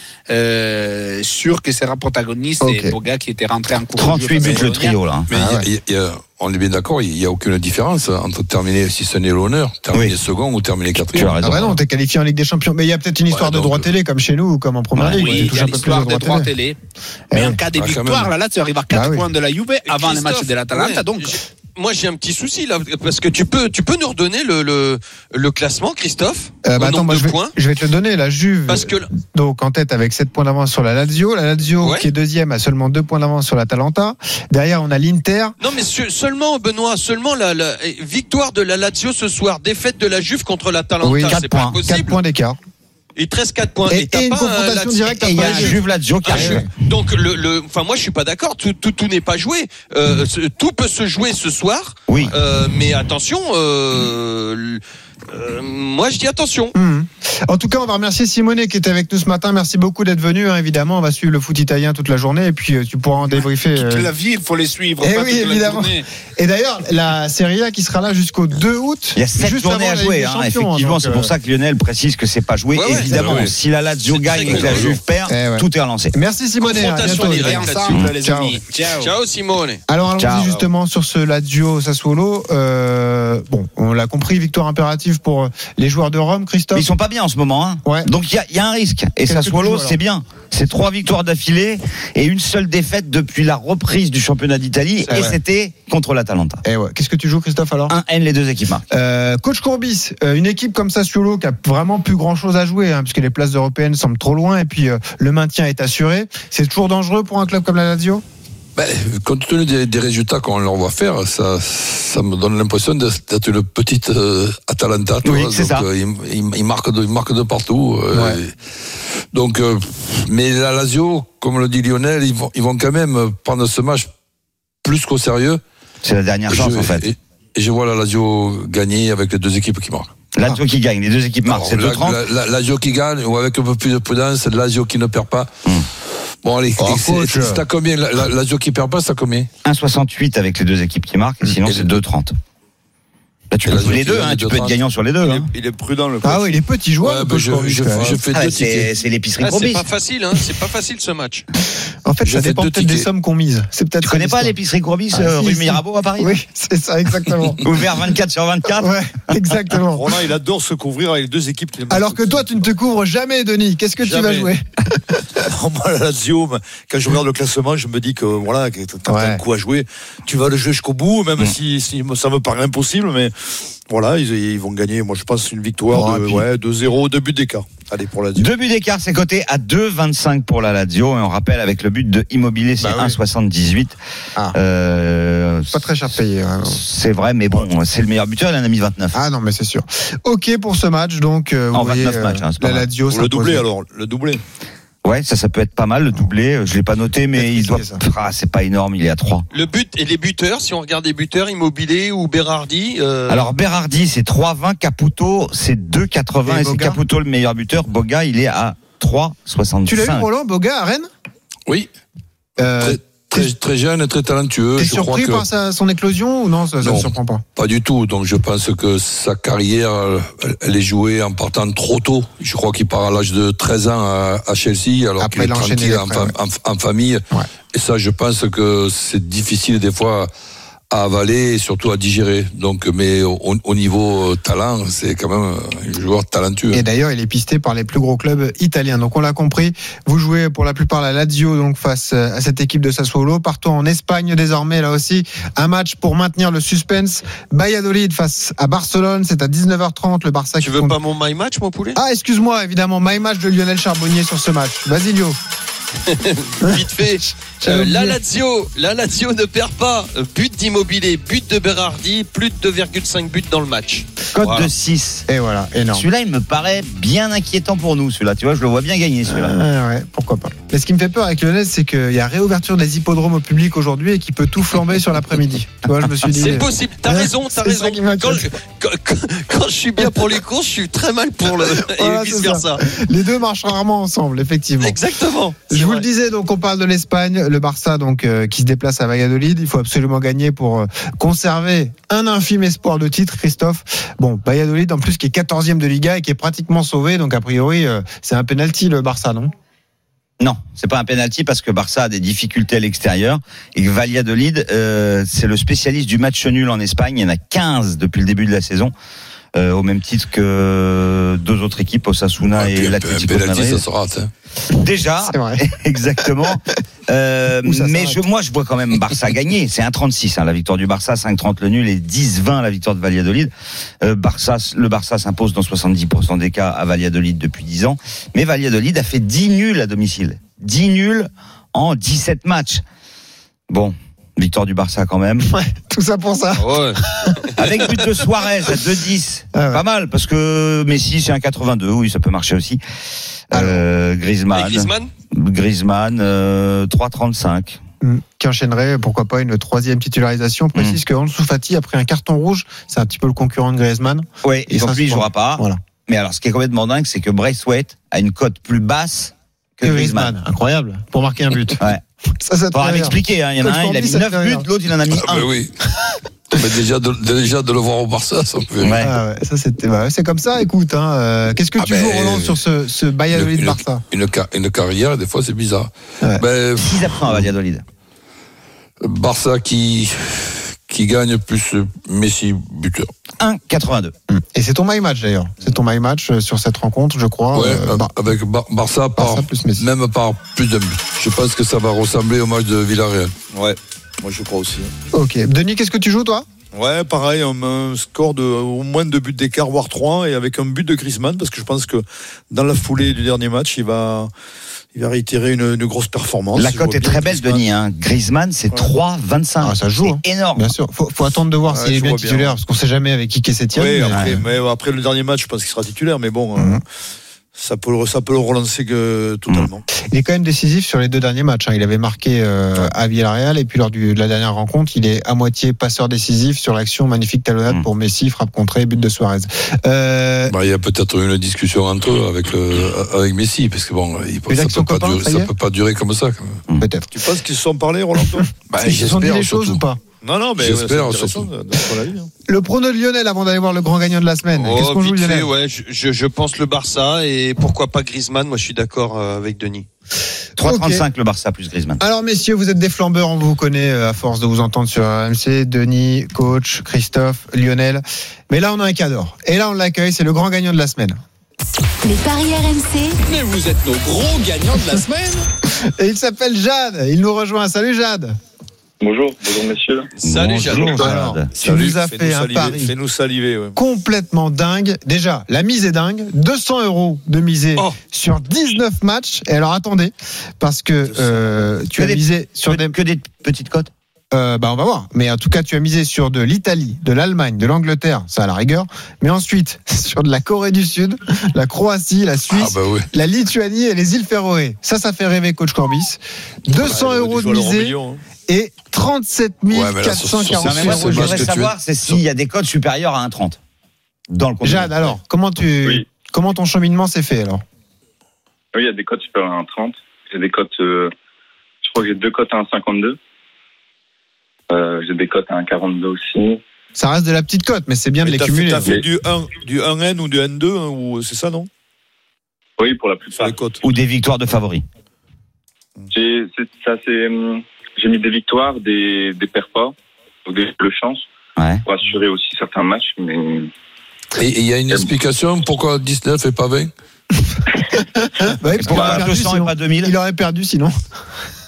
sûr que sera protagoniste. Ok. Et Boga qui était rentré en cours. 38 buts le trio là. Mais Ah y a- ouais. y a- y a- on est bien d'accord, il n'y a aucune différence entre terminer, si ce n'est l'honneur, terminer Oui. second ou terminer Tu quatrième. Ah bah non, t'es qualifié en Ligue des Champions. Mais il y a peut-être une histoire de donc, droit télé comme chez nous ou comme en première Ouais, ligue. Oui, Tu il y a un peu plus l'histoire de des droits droits télé. télé. Mais en cas de Ah, victoire, là, là, tu arrives à 4 Bah oui. points de la Juve avant les matchs Christophe, de l'Atalanta. ouais, Donc, moi j'ai un petit souci là parce que tu peux tu peux nous redonner le le, le classement Christophe Euh, bah attends, moi, je, vais, points? je vais te le donner. La Juve, parce que donc en tête avec 7 points d'avance sur la Lazio. La Lazio, Ouais. qui est deuxième, a seulement 2 points d'avance sur l'Atalanta. Derrière, on a l'Inter. non mais se- seulement Benoît seulement la, la- eh, victoire de la Lazio ce soir défaite de la Juve contre l'Atalanta Oui, c'est pas points. 4 possible points d'écart. Il te reste 4 points. Et- t'as et une pas un confrontation Lazio- directe Et il y a après, un Juve Lazio qui Ah, arrive. donc le, le enfin moi je suis pas d'accord. Tout tout, tout n'est pas joué. Euh, tout peut se jouer ce soir. Oui. Euh, mais attention euh, euh, moi je dis attention Mhm. En tout cas, on va remercier Simonet qui était avec nous ce matin. Merci beaucoup d'être venu. hein, évidemment, on va suivre le foot italien toute la journée et puis euh, tu pourras en débriefer. toute euh, la vie, il faut les suivre. Eh pas oui, toute évidemment. Et d'ailleurs, la Serie A qui sera là jusqu'au 2 août. Il y a sept juste journées avant à jouer, hein, effectivement. C'est pour euh, ça que Lionel précise que c'est pas joué. Ouais, ouais, Évidemment, ouais, si la Lazio gagne et que la. Juve perd, Eh ouais. tout est relancé. Merci Simonet. Et Ciao. Simone Alors allons-y justement sur ce Lazio Sassuolo. Bon, on l'a compris, victoire impérative pour euh, les joueurs de Rome, Mais Christophe. ils sont pas bien en ce moment. Hein. Ouais. Donc il y a, il y a un risque. Et Sassuolo, c'est bien. C'est trois victoires d'affilée et une seule défaite depuis la reprise du championnat d'Italie. Et c'était contre l'Atalanta. Eh ouais. Qu'est-ce que tu joues, Christophe alors Un N les deux équipes. Euh, Coach Courbis, euh, une équipe comme Sassuolo qui a vraiment plus grand chose à jouer, hein, puisque les places européennes semblent trop loin et puis euh, le maintien est assuré. C'est toujours dangereux pour un club comme la Lazio? Ben, compte tenu des, des résultats qu'on leur va faire, ça, ça me donne l'impression d'être une petite euh, Atalanta. Oui, c'est ça. euh, ils, ils- ils marquent de, ils marquent de partout. euh, Ouais. Donc, euh, mais la Lazio, comme le dit Lionel, ils vont, ils vont quand même prendre ce match plus qu'au sérieux. C'est la dernière chance, Je- en fait. Et, et je vois la Lazio gagner avec les deux équipes qui marquent. Lazio qui gagne, les deux équipes marquent, c'est la, 2-30. la, la- Lazio qui gagne, ou avec un peu plus de prudence, c'est Lazio qui ne perd pas. Hmm. Bon, allez, Oh, c'est- à combien? La, la- qui perd pas, c'est à combien? 1,68 avec les deux équipes qui marquent, et sinon c'est les- 2,30. Là, tu peux jouer les deux, hein, tu peux être 2,30. gagnant sur les deux. Il est, hein. il est prudent le coach. Ah oui, il est petit joueur. Ouais, bah, je, fais Ah, deux c'est tickets. c'est l'épicerie Ah, c'est pas facile, hein, c'est pas facile ce match. En fait, Je ça dépend peut-être des sommes qu'on mise. C'est peut-être Tu connais pas l'épicerie Courbis, Ah, euh, si, rue si. Mirabeau à Paris Oui, c'est ça, exactement. Ouvert 24 sur 24 Ouais, exactement. Roland, il adore se couvrir avec les deux équipes. Alors que toi, tu ne te couvres jamais, Denis. Qu'est-ce que tu vas jouer Non, moi, la Lazio, quand je regarde le classement, je me dis que voilà, t'as un coup à jouer. Tu vas le jouer jusqu'au bout, même si, si ça me paraît impossible, mais voilà, ils, ils vont gagner. Moi, je pense une victoire de ouais, 2-0, deux buts d'écart. Allez, pour la Lazio. Deux buts d'écart, c'est coté à 2,25 pour la Lazio. Et on rappelle avec le but de Immobilier, c'est Bah oui. 1,78. Ah. Euh, Pas très cher payé. ouais. c'est vrai, mais bon, c'est le meilleur buteur, il en a mis 29. Ah non, mais c'est sûr. Ok pour ce match, donc euh, vous En voyez, 29 matchs, hein, c'est pas la. Lazio Pour le doublé, alors, le doublé. Ouais, ça, ça peut être pas mal, le doublé. Je l'ai pas noté, mais il doit. Ah, c'est pas énorme, il est à 3. Le but et les buteurs, si on regarde les buteurs, Immobilier ou Berardi. euh, Alors, Berardi, c'est 3,20. Caputo, c'est 2,80. Et Et, c'est Caputo le meilleur buteur. Boga, il est à 3,65. Tu l'as vu, Roland Boga à Rennes? Oui. Euh, Très, très, jeune et très talentueux. T'es Je crois surpris que par sa- son éclosion ou non Ça ne surprend pas? pas du tout. Donc je pense que sa carrière, elle- elle est jouée en partant trop tôt. Je crois qu'il part à l'âge de 13 ans à, à Chelsea, alors qu'il est tranquille en, fam- en- en famille. Ouais. Et ça, je pense que c'est difficile des fois à avaler et surtout à digérer. Donc, mais au, au niveau euh, talent, c'est quand même un joueur talentueux. Et d'ailleurs, il est pisté par les plus gros clubs italiens. Donc on l'a compris, vous jouez pour la plupart la Lazio donc face euh, à cette équipe de Sassuolo. Partons en Espagne désormais là aussi. Un match pour maintenir le suspense. Valladolid face à Barcelone, c'est à 19h30 le Barça tu qui veux compte- pas mon my match, mon poulet? Ah, excuse-moi, évidemment, my match de Lionel Charbonnier sur ce match. Vas-y, Lio. Vite fait. Euh, la. Lazio, la Lazio ne perd pas. Euh, But d'Immobilier, but de Berardi, plus de 2,5 buts dans le match. Code Voilà. de 6. Et voilà, énorme. Celui-là, il me paraît bien inquiétant pour nous. Celui-là, tu vois, je le vois bien gagner. Celui-là. Ouais, ouais, pourquoi pas. Mais ce qui me fait peur avec Lionel, c'est qu'il y a réouverture des hippodromes au public aujourd'hui et qu'il peut tout flamber sur l'après-midi. Tu vois, je me suis dit. C'est possible, t'as Ouais, raison, t'as raison. ça qui. Quand, je- quand, je suis bien pour les courses, je suis très mal pour le. Voilà, et vice versa. Les deux marchent rarement ensemble, effectivement. Exactement. Je vous vrai. le disais, donc on parle de l'Espagne, le Barça donc euh, qui se déplace à Valladolid. Il faut absolument gagner pour euh, conserver un infime espoir de titre, Christophe. Bon, Valladolid en plus qui est 14e de Liga et qui est pratiquement sauvé, donc a priori euh, c'est un penalty le Barça, non? Non, c'est pas un penalty parce que Barça a des difficultés à l'extérieur et Valladolid, euh, c'est le spécialiste du match nul en Espagne. Il y en a 15 depuis le début de la saison. Euh, au même titre que deux autres équipes, Osasuna Ah, et l'Atlético Madrid. ça se rate. hein. Déjà, C'est vrai. exactement. Euh, mais je, moi, je vois quand même Barça gagner. C'est 1,36 hein, la victoire du Barça, 5,30 le nul et 10,20 la victoire de Valladolid. Euh, Barça, le Barça s'impose dans 70% des cas à Valladolid depuis 10 ans. Mais Valladolid a fait 10 nuls à domicile. 10 nuls en 17 matchs. Bon, victoire du Barça quand même. Ouais, tout ça pour ça. Ouais. Avec but de Suarez à 2,10. Ah ouais. Pas mal, parce que Messi, c'est un 82. Oui, ça peut marcher aussi. Euh, Et Griezmann. Griezmann Griezmann, euh, 3,35. Mm. Qui enchaînerait, pourquoi pas, une troisième titularisation. On précise que Ansu Fati a pris un carton rouge. C'est un petit peu le concurrent de Griezmann. Ouais, Et donc lui, il jouera pas. Voilà. Mais alors, ce qui est complètement dingue, c'est que Braithwaite a une cote plus basse que Que Griezmann. Griezmann, incroyable, pour marquer un but. Ouais. Ça, ça fait rire. m'expliquer, hein. Il y en a un, il a mis ça te 9 fait buts, rire. l'autre, il en a mis Ah, 1. ben oui. Mais déjà de, déjà de le voir au Barça, ça rire. Ouais. Ah ouais, ça c'était, bah, c'est comme ça. Écoute, hein, euh, qu'est-ce que Ah tu ben, joues Roland sur ce, ce Valladolid une, Barça? une, une carrière, des fois, c'est bizarre. Ouais. Ben, 6 à 1 à Valladolid. Barça qui, qui gagne plus Messi buteur. 1,82. Et c'est ton my match d'ailleurs. C'est ton my match euh, sur cette rencontre, je crois. Ouais, Euh, Bar- avec Bar- Barça, par, Barça plus Messi. même par plus d'un but. Je pense que ça va ressembler au match de Villarreal. Ouais, moi je crois aussi. Ok. Denis, qu'est-ce que tu joues toi? Ouais, pareil, un, un score de au moins deux buts d'écart, voire trois, et avec un but de Griezmann, parce que je pense que dans la foulée du dernier match, il va, il va réitérer une, une grosse performance. La cote est très belle, Griezmann. Denis. Hein. Griezmann, c'est Ouais. 3,25. Ah, ça joue, hein. Énorme. Bien sûr. Faut, faut attendre de voir Ouais, s'il est bien titulaire, parce qu'on sait jamais avec qui qu'est septième. Oui, mais- après, mais après le dernier match, je pense qu'il sera titulaire, mais bon, euh, Mhm. Ça peut, le- ça peut le relancer que, totalement. Il est quand même décisif sur les deux derniers matchs. hein. Il avait marqué euh, à Villarreal et puis lors du- de la dernière rencontre, il est à moitié passeur décisif sur l'action magnifique talonnade Mm. pour Messi, frappe contrée, but de Suarez. Euh, Bah, il y a peut-être une discussion entre eux avec, le, avec Messi, parce que bon, il, ça, sont peut pas copains, durer, ça y ça est peut pas durer comme ça. Peut-être. Tu penses qu'ils se sont parlé, Rolando Bah, Ils se sont dit les choses ou pas Non, non, mais J'espère, avis, hein. Le prono de Lionel avant d'aller voir le grand gagnant de la semaine. Qu'est-ce Oh, qu'on joue Lionel fait, ouais, je, pense le Barça et pourquoi pas Griezmann. Moi, je suis d'accord euh, avec Denis. 3,35 le Barça plus Griezmann. Alors messieurs, vous êtes des flambeurs, on vous connaît euh, à force de vous entendre sur RMC, Denis, coach, Christophe, Lionel. Mais là on a un cador. Et là on l'accueille, c'est le grand gagnant de la semaine. Les paris RMC, Mais vous êtes nos gros gagnants de la semaine. Et il s'appelle Jade, il nous rejoint. Salut Jade. Bonjour, bonjour messieurs. Salut, Jade. Bonjour, Alors, Jade. tu nous as fait un saliver, pari Fais-nous saliver, ouais. complètement dingue. Déjà, la mise est dingue. 200 euros de misée Oh. sur 19 matchs. Et alors attendez, parce que euh, tu Que as des- misé sur Que, des... que des petites cotes Euh, bah on va voir. Mais en tout cas, tu as misé sur de l'Italie, de l'Allemagne, de l'Angleterre, ça à la rigueur. Mais ensuite, sur de la Corée du Sud, la Croatie, la Ah, Suisse, bah oui. la Lituanie et les îles Féroé. Ça, ça fait rêver coach Corbis. 200 Ouais, euros de misée hein. et 37 Ouais, mais là, sur- sur- 446 Non, mais moi, ce c'est que je voudrais savoir, c'est s'il y a des cotes supérieures à 1,30 dans le. Jade, alors, comment tu, Oui. comment ton cheminement s'est fait alors? Oui, il y a des cotes supérieures à 1,30. J'ai des cotes, euh, je crois que j'ai deux cotes à 1,52. Euh, j'ai des cotes à 1,42 aussi. Ça reste de la petite cote, mais c'est bien de Mais les T'as fait, cumuler. t'as fait du 1, du 1N ou du N2, hein, ou c'est ça, non? Oui, pour la plupart. les. Ou des victoires de favoris. J'ai, c'est, ça, c'est, hum, j'ai mis des victoires, des, des perds pas, ou des le chance, Ouais. pour assurer aussi certains matchs, mais Et il y a une explication pourquoi 19 et pas 20 Bah oui, parce qu'il Pourquoi aurait perdu 200 et sinon. pas 2000 Il aurait perdu sinon.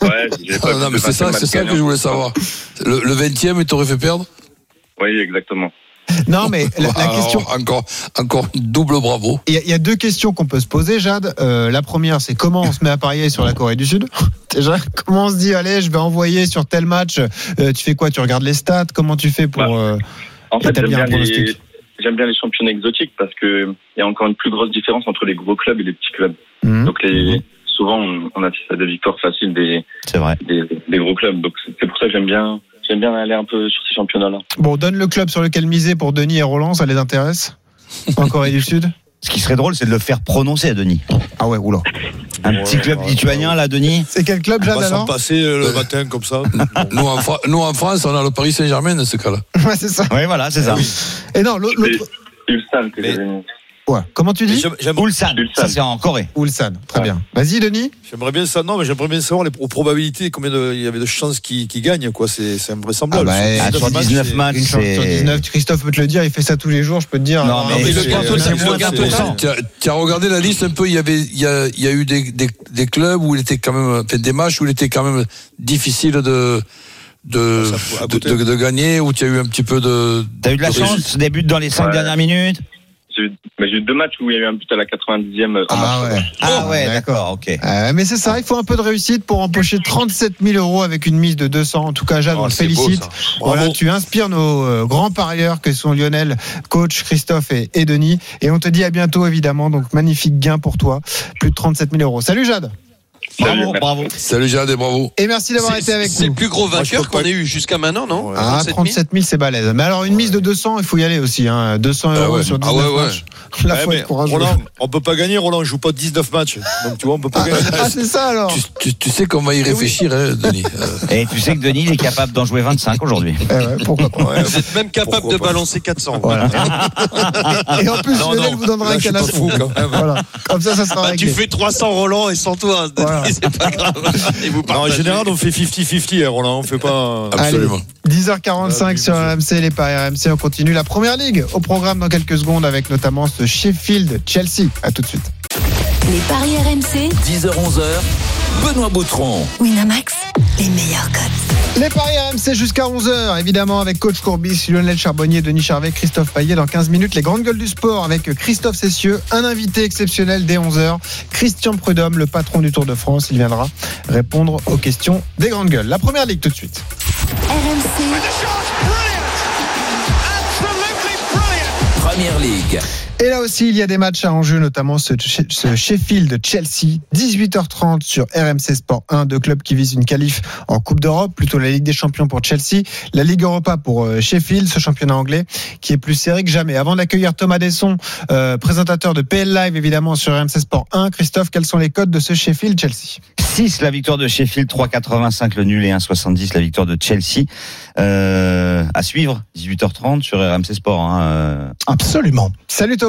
Ouais, Ah, Non, mais c'est ça, c'est ça que je voulais savoir. Le, le 20e, il t'aurait fait perdre? Oui, exactement. Non, mais la, la Alors, question, Encore, encore double bravo. il y, a- il y a deux questions qu'on peut se poser, Jade. Euh, la première, c'est comment on se met à parier sur la Corée du Sud Déjà, comment on se dit, allez, je vais envoyer sur tel match. euh, tu fais quoi Tu regardes les stats Comment tu fais pour Bah, euh, En fait, j'aime établir bien, un pronostic les, j'aime bien les championnats exotiques parce que il y a encore une plus grosse différence entre les gros clubs et les petits clubs. hmm. Donc les, souvent, on, on assiste à des victoires faciles des, vrai. des, des gros clubs. Donc c'est pour ça que j'aime bien, j'aime bien aller un peu sur ces championnats-là. Bon, donne le club sur lequel miser pour Denis et Roland, ça les intéresse En Corée du Sud? Ce qui serait drôle, c'est de le faire prononcer à Denis. Ah ouais, oula. Un Ouais, petit club ouais, lituanien, là, Denis? C'est quel club, On Jade, va s'en passer euh, le matin comme ça. Nous en, nous, en France, on a le Paris Saint-Germain dans ce cas-là. Ouais, c'est ça. Oui, voilà, c'est ça. Et non, l'autre. Ouais. Comment tu dis Ulsan, ça c'est en Corée. Ulsan. Très bien. Vas-y, Denis. J'aimerais bien ça. Non, mais j'aimerais bien savoir les pro- probabilités, combien de- il y avait de chances qu'ils qu'ils gagnent, quoi. C'est c'est invraisemblable. Ah bah, Ah, sur 19 matchs, Une chance sur c'est. 19. Christophe peut te le dire, il fait ça tous les jours, je peux te dire. Non, mais mais le. Tu as, regardé la liste un peu, il y avait, il y a, il y a eu des, des, des clubs où il était quand même, enfin, des matchs où il était quand même difficile de, de, Ah, de, de- de gagner, où tu as eu un petit peu de. T'as eu de la de chance, des buts dans les 5 Ouais. dernières minutes J'ai eu, deux matchs où il y a eu un but à la 90e en Ah ouais. Ah ouais, d'accord. ok. Euh, mais c'est ça, il faut un peu de réussite pour empocher 37 000 euros avec une mise de 200. En tout cas, Jade, Oh, on beau, félicite. Voilà, tu inspires nos euh, grands parieurs que sont Lionel, coach, Christophe et, et Denis. Et on te dit à bientôt, évidemment. Donc, magnifique gain pour toi. Plus de 37 000 euros. Salut Jade. Salut, Bravo, bravo. Salut Jade et bravo. Et merci d'avoir été avec C'est le nous. plus gros vainqueur qu'on ait eu jusqu'à maintenant, non Ouais. Ah, 37 000, c'est balèze. Mais alors, une mise de 200, il faut y aller aussi. Hein. 200 Ah euros ouais. sur Ah 19 ouais, ouais. matchs. La Ouais, faut être courageux. Roland, on peut pas gagner, Roland. Je joue pas 19 matchs. Donc, tu vois, on peut pas Ah, gagner. ah, c'est ça alors. Tu, tu, tu sais qu'on va y réfléchir, hein, Denis. Euh, Et tu sais que Denis, il est capable d'en jouer 25 aujourd'hui. Eh ouais, pourquoi pas. Vous êtes même capable Pourquoi de balancer 400. Voilà. Et en plus, Non, vous donnera Là, un même. Voilà. Comme ça, ça sera réglé. tu fais 300 Roland et 100 toi. Voilà. C'est pas grave. Et vous Non, en général, on fait 50-50, hein, Roland. On fait pas. absolument. 10h45 sur RMC, les paris RMC. On continue la première ligue au programme dans quelques secondes avec notamment ce Sheffield Chelsea. À tout de suite. les paris RMC, 10h-11h, Benoît Boutron. Winamax, les meilleurs codes. Les paris RMC jusqu'à 11h, évidemment, avec coach Courbis, Lionel Charbonnier, Denis Charvet, Christophe Payet. Dans 15 minutes, les grandes gueules du sport avec Christophe Cessieux, un invité exceptionnel dès 11h. Christian Prudhomme, le patron du Tour de France. Il viendra répondre aux questions des grandes gueules. La première ligue tout de suite. RMC, Première Ligue. Et là aussi, il y a des matchs à enjeu, notamment ce, ce Sheffield-Chelsea, 18h30 sur RMC Sport 1, deux clubs qui visent une qualif en Coupe d'Europe, plutôt la Ligue des Champions pour Chelsea, la Ligue Europa pour euh, Sheffield, ce championnat anglais qui est plus serré que jamais. Avant d'accueillir Thomas Desson, euh, présentateur de PL Live évidemment sur RMC Sport 1, Christophe, quels sont les codes de ce Sheffield-Chelsea 6 la victoire de Sheffield, 3,85 le nul et 1,70 la victoire de Chelsea. Euh, à suivre, 18h30 sur RMC Sport. Hein, euh. Absolument. Salut Thomas.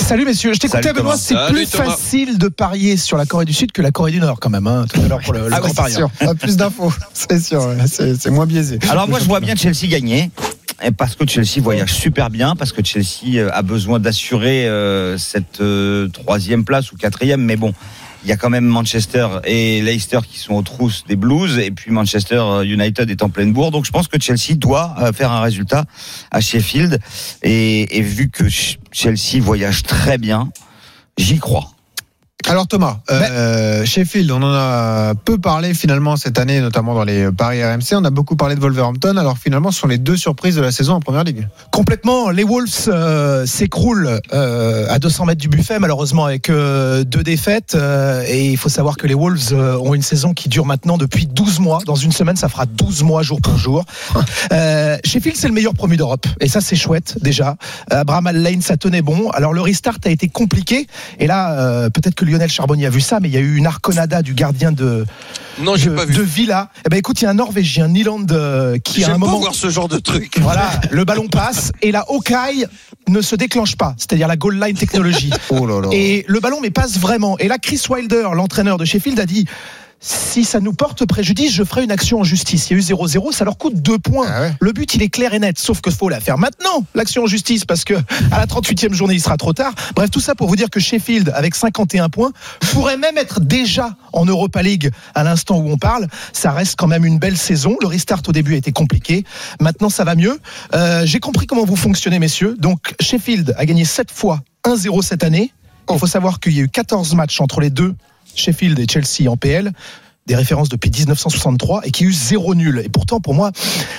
Salut messieurs. Je t'écoutais Benoît, c'est plus Thomas. facile de parier sur la Corée du Sud que la Corée du Nord quand même, hein, tout à l'heure pour le, le Ah grand ouais, sûr. Ah, Plus d'infos, c'est sûr. C'est moins biaisé. Alors moi je vois bien Chelsea gagner. Et parce que Chelsea voyage super bien, parce que Chelsea euh, a besoin d'assurer euh, cette euh, troisième place ou quatrième, mais bon, il y a quand même Manchester et Leicester qui sont aux trousses des Blues, et puis Manchester United est en pleine bourre, donc je pense que Chelsea doit euh, faire un résultat à Sheffield, et, et vu que Ch- Chelsea voyage très bien, j'y crois. Alors Thomas, euh, Sheffield, on en a peu parlé finalement cette année, notamment dans les paris RMC. On a beaucoup parlé de Wolverhampton. Alors finalement, ce sont les deux surprises de la saison en première ligue. Complètement. Les Wolves euh, s'écroulent euh, à 200 mètres du buffet, malheureusement, avec deux défaites. et il faut savoir que les Wolves ont une saison qui dure maintenant depuis 12 mois. Dans une semaine, ça fera 12 mois jour pour jour. Sheffield, c'est le meilleur promu d'Europe. Et ça, c'est chouette, déjà. Abraham Lane, ça tenait bon. Alors, le restart a été compliqué. Et là, peut-être que Lionel Charbonnier a vu ça, mais il y a eu une arconada du gardien de, Non, j'ai de, pas vu. de Villa. Eh ben, écoute, il y a un Norvégien, Nyland, euh, qui à un moment. voir ce genre de truc. Voilà, le ballon passe et la Hawkeye ne se déclenche pas, c'est-à-dire la goal line technologie. Oh là là. Et le ballon mais passe vraiment. Et là, Chris Wilder, l'entraîneur de Sheffield, a dit si ça nous porte préjudice, je ferai une action en justice. Il y a eu 0-0, ça leur coûte deux points. Ah ouais. Le but, il est clair et net, sauf que faut la faire maintenant, l'action en justice, parce que à la 38e journée, il sera trop tard. Bref, tout ça pour vous dire que Sheffield, avec 51 points, pourrait même être déjà en Europa League à l'instant où on parle. Ça reste quand même une belle saison. Le restart au début a été compliqué. Maintenant, ça va mieux. Euh, J'ai compris comment vous fonctionnez, messieurs. Donc, Sheffield a gagné 7 fois 1-0 cette année. Il faut savoir qu'il y a eu 14 matchs entre les deux, Sheffield et Chelsea en PL des références depuis 1963 et qui a eu zéro nul. Et pourtant, pour moi,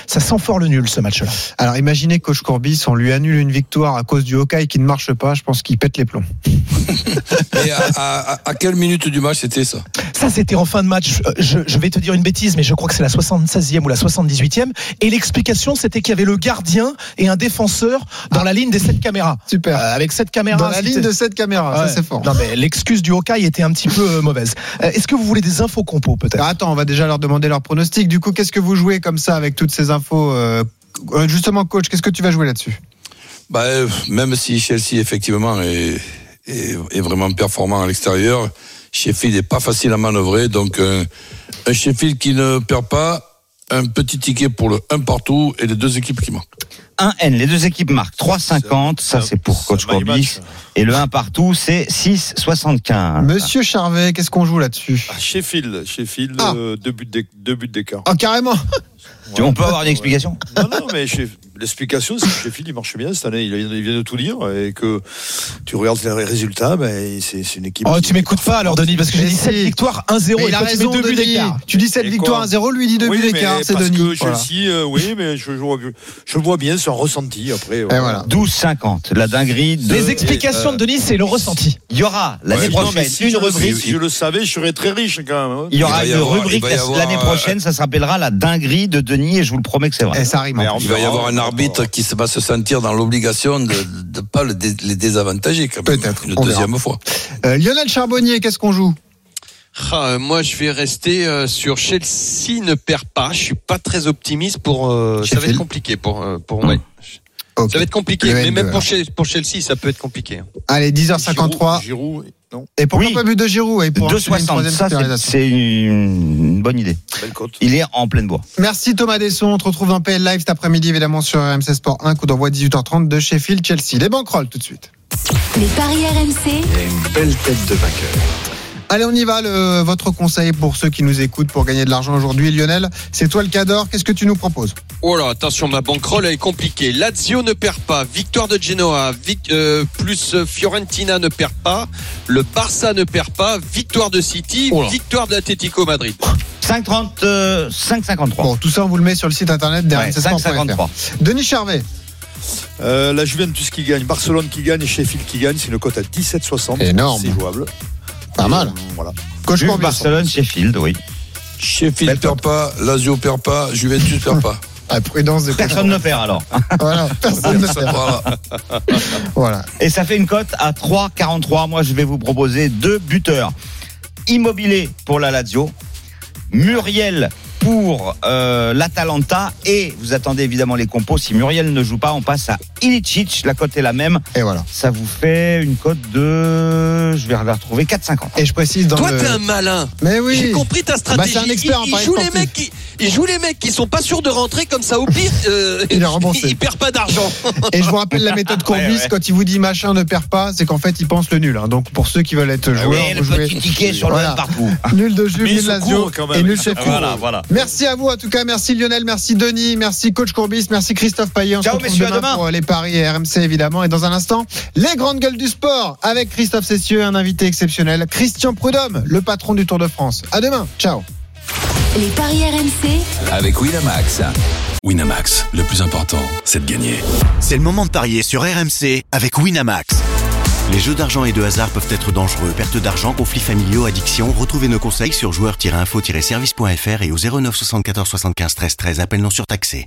ça sent fort le nul ce match-là. Alors imaginez coach Courbis, on lui annule une victoire à cause du Hawkeye qui ne marche pas. Je pense qu'il pète les plombs. Et à, à- à quelle minute du match c'était ça? Ça, c'était en fin de match. Euh, Je, je vais te dire une bêtise, mais je crois que c'est la 76e ou la 78e. Et l'explication, c'était qu'il y avait le gardien et un défenseur dans la ligne des sept caméras. Super. Euh, avec cette caméra. Dans la ligne de cette caméra, Ouais. ça c'est fort. Non, mais l'excuse du Hawkeye était un petit peu euh, mauvaise. Euh, Est-ce que vous voulez des infos compos, peut-être Alors, attends, on va déjà leur demander leur pronostic. Du coup, qu'est-ce que vous jouez comme ça avec toutes ces infos euh, euh, Justement, coach, qu'est-ce que tu vas jouer là-dessus? Bah, euh, Même si Chelsea, effectivement, est, est, est vraiment performant à l'extérieur, Sheffield n'est pas facile à manœuvrer. Donc, euh, un Sheffield qui ne perd pas, un petit ticket pour le 1 partout et les deux équipes qui marquent. 1N, les deux équipes marquent 3,50, ça c'est pour coach Courbis. Et le 1 partout, c'est 6,75. Monsieur Charvet, qu'est-ce qu'on joue là-dessus? Ah, Sheffield, Sheffield, Ah. euh, deux buts d'é- deux buts d'écart. Oh, carrément Tu- On peut avoir une explication? Non, non, mais l'explication, c'est que Sheffield, il marche bien cette année. Il vient, il vient de tout dire. Et que tu regardes les résultats, ben, c'est c'est une équipe. Oh, tu m'écoutes pas alors, Denis, parce que j'ai dit si. 7 victoires, 1-0 Mais et il a tu raison, buts Denis. d'écart. Tu dis 7 Et victoires quoi à 0, lui dit 2 oui, buts d'écart. C'est parce Denis. que Voilà. Chelsea, euh, oui, mais je, je, vois, je le vois bien, c'est un ressenti après. Et voilà. 12,50. La dinguerie de. Les explications de Denis, c'est le ressenti. Il y aura l'année Ouais, prochaine si une rubrique. Si je le savais, je serais très riche quand même. hein. Il y aura une rubrique l'année euh, prochaine, ça s'appellera la dinguerie de Denis et je vous le promets que c'est vrai. Et ça plus. Il va y avoir un arbitre qui se- va se sentir dans l'obligation de ne pas le dé- les désavantager quand même. Peut-être, Une on verra. deuxième fois. Euh, Lionel Charbonnier, qu'est-ce qu'on joue? Ah, euh, moi, je vais rester euh, sur Chelsea ne perd pas. Je suis pas très optimiste pour. euh, ça va être compliqué pour euh, pour ouais. Ça va être compliqué, mais N2, même pour, Chelsea, ça peut être compliqué. hein. Allez, 10h53. Giroud, Giroud, non, Et pourquoi Oui. pas but de Giroud et pour enchaîner une 2,60. troisième Ça, c'est- une bonne idée. belle. Il est en pleine bois. Merci Thomas Desson. On te retrouve dans PL Live cet après-midi, évidemment, sur RMC Sport 1, coup d'envoi 18h30 de Sheffield, Chelsea. Les banquerolles tout de suite. Les paris RMC, Une belle tête de vainqueur. Allez, on y va. Le, votre conseil pour ceux qui nous écoutent pour gagner de l'argent aujourd'hui, Lionel, c'est toi le cador. Qu'est-ce que tu nous proposes? Oh là, attention, ma bankroll elle est compliquée. Lazio ne perd pas, victoire de Genoa, vic- euh, plus euh, Fiorentina ne perd pas, le Barça ne perd pas, victoire de City, Oh victoire de l'Atlético Madrid. 5,30, euh, 5,53. Bon, tout ça, on vous le met sur le site internet Ouais, Sport.fr. 5,53. Denis Charvet. Euh, la Juventus qui gagne, Barcelone qui gagne et Sheffield qui gagne, c'est une cote à 17,60. Énorme. C'est jouable. Pas mal. Voilà. Coach Juve, Courbis. Barcelone, Sheffield, oui. Sheffield perd pas, Lazio perd pas, Juventus perd pas. Ah, prudence de Personne ne perd alors. Voilà, personne ne perd. Voilà. Et ça fait une cote à 3,43. Moi, je vais vous proposer deux buteurs. Immobilier pour la Lazio, Muriel pour euh, l'Atalanta et vous attendez évidemment les compos. Si Muriel ne joue pas, on passe à Ilicic. La cote est la même. Et voilà. Ça vous fait une cote de, je vais la retrouver 4,50. Et je précise dans Toi, le. t'es un malin. Mais oui. J'ai compris ta stratégie. Bah, c'est un expert en il, il paris joue les mecs qui, il joue les mecs qui sont pas sûrs de rentrer comme ça. Au pire, euh, Il est remboursé. il, il perd pas d'argent. Et je vous rappelle la méthode Courbis, Ouais, ouais. quand il vous dit machin ne perd pas, c'est qu'en fait il pense le nul. hein. Donc pour ceux qui veulent être joueurs, Oui, le vous jouez petit ticket sur le Voilà. même partout. nul de il Lazio et nul Sheffield. Voilà, voilà. Merci à vous en tout cas, merci Lionel, merci Denis, merci coach Courbis, merci Christophe Payet. On Ciao, se messieurs, à demain, demain. pour les paris et RMC évidemment. Et dans un instant, les grandes gueules du sport avec Christophe Cessieux, un invité exceptionnel, Christian Prudhomme, le patron du Tour de France. À demain, ciao. Les paris RMC, Avec Winamax. Winamax, le plus important, c'est de gagner. C'est le moment de parier sur RMC avec Winamax. Les jeux d'argent et de hasard peuvent être dangereux. Perte d'argent, conflits familiaux, addiction. Retrouvez nos conseils sur joueurs-info-service.fr et au 09 74 75 13 13. Appel non surtaxé.